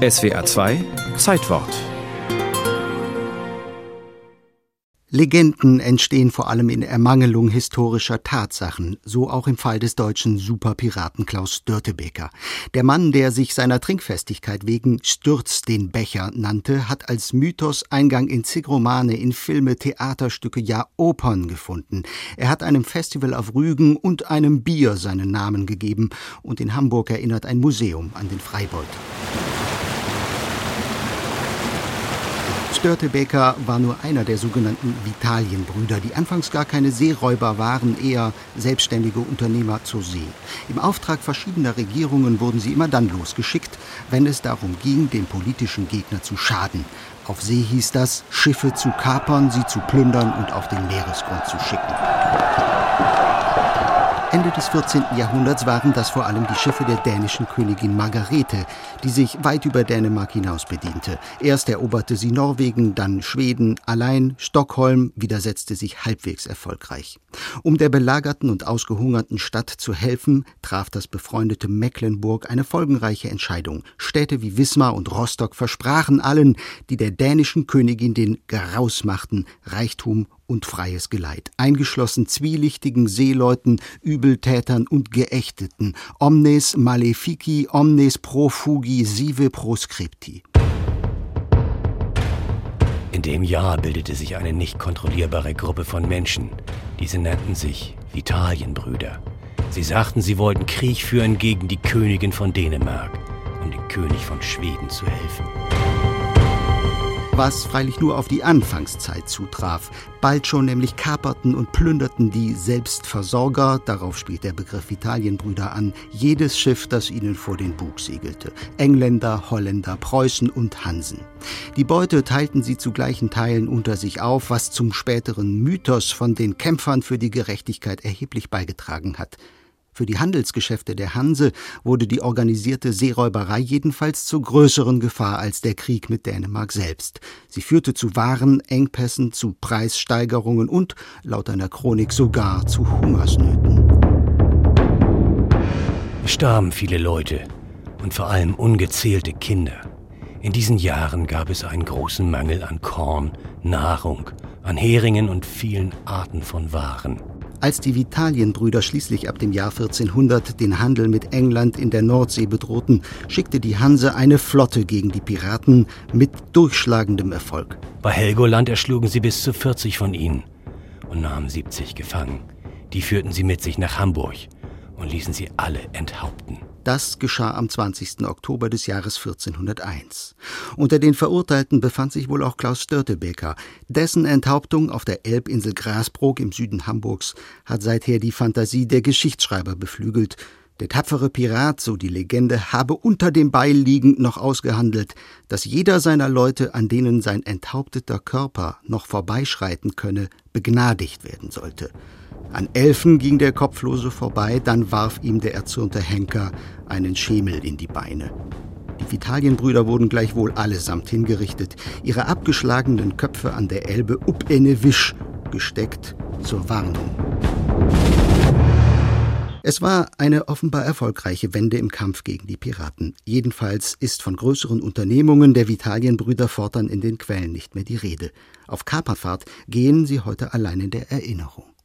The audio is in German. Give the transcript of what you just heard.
SWA 2 Zeitwort Legenden entstehen vor allem in Ermangelung historischer Tatsachen, so auch im Fall des deutschen Superpiraten Klaus Störtebeker. Der Mann, der sich seiner Trinkfestigkeit wegen Stürz den Becher nannte, hat als Mythos Eingang in zig Romane, in Filme, Theaterstücke, ja Opern gefunden. Er hat einem Festival auf Rügen und einem Bier seinen Namen gegeben und in Hamburg erinnert ein Museum an den Freibeut. Störtebeker war nur einer der sogenannten Vitalienbrüder, die anfangs gar keine Seeräuber waren, eher selbstständige Unternehmer zur See. Im Auftrag verschiedener Regierungen wurden sie immer dann losgeschickt, wenn es darum ging, dem politischen Gegner zu schaden. Auf See hieß das, Schiffe zu kapern, sie zu plündern und auf den Meeresgrund zu schicken. Ende des 14. Jahrhunderts waren das vor allem die Schiffe der dänischen Königin Margarete, die sich weit über Dänemark hinaus bediente. Erst eroberte sie Norwegen, dann Schweden, allein Stockholm widersetzte sich halbwegs erfolgreich. Um der belagerten und ausgehungerten Stadt zu helfen, traf das befreundete Mecklenburg eine folgenreiche Entscheidung. Städte wie Wismar und Rostock versprachen allen, die der dänischen Königin den Garaus machten, Reichtum und freies Geleit, eingeschlossen zwielichtigen Seeleuten, Übeltätern und Geächteten, omnes malefici, omnes profugi sive proscripti. In dem Jahr bildete sich eine nicht kontrollierbare Gruppe von Menschen. Diese nannten sich Vitalienbrüder. Sie sagten, sie wollten Krieg führen gegen die Königin von Dänemark, um dem König von Schweden zu helfen was freilich nur auf die Anfangszeit zutraf. Bald schon nämlich kaperten und plünderten die Selbstversorger, darauf spielt der Begriff Italienbrüder an, jedes Schiff, das ihnen vor den Bug segelte. Engländer, Holländer, Preußen und Hansen. Die Beute teilten sie zu gleichen Teilen unter sich auf, was zum späteren Mythos von den Kämpfern für die Gerechtigkeit erheblich beigetragen hat. Für die Handelsgeschäfte der Hanse wurde die organisierte Seeräuberei jedenfalls zur größeren Gefahr als der Krieg mit Dänemark selbst. Sie führte zu Warenengpässen, zu Preissteigerungen und, laut einer Chronik sogar, zu Hungersnöten. Es starben viele Leute und vor allem ungezählte Kinder. In diesen Jahren gab es einen großen Mangel an Korn, Nahrung, an Heringen und vielen Arten von Waren. Als die Vitalienbrüder schließlich ab dem Jahr 1400 den Handel mit England in der Nordsee bedrohten, schickte die Hanse eine Flotte gegen die Piraten mit durchschlagendem Erfolg. Bei Helgoland erschlugen sie bis zu 40 von ihnen und nahmen 70 gefangen. Die führten sie mit sich nach Hamburg und ließen sie alle enthaupten. Das geschah am 20. Oktober des Jahres 1401. Unter den Verurteilten befand sich wohl auch Klaus Störtebeker. Dessen Enthauptung auf der Elbinsel Grasbrook im Süden Hamburgs hat seither die Fantasie der Geschichtsschreiber beflügelt. Der tapfere Pirat, so die Legende, habe unter dem Beil liegend noch ausgehandelt, dass jeder seiner Leute, an denen sein enthaupteter Körper noch vorbeischreiten könne, begnadigt werden sollte. An Elfen ging der Kopflose vorbei, dann warf ihm der erzürnte Henker einen Schemel in die Beine. Die Vitalienbrüder wurden gleichwohl allesamt hingerichtet, ihre abgeschlagenen Köpfe an der Elbe up ene Wisch gesteckt zur Warnung. Es war eine offenbar erfolgreiche Wende im Kampf gegen die Piraten. Jedenfalls ist von größeren Unternehmungen der Vitalienbrüder fortan in den Quellen nicht mehr die Rede. Auf Kaperfahrt gehen sie heute allein in der Erinnerung.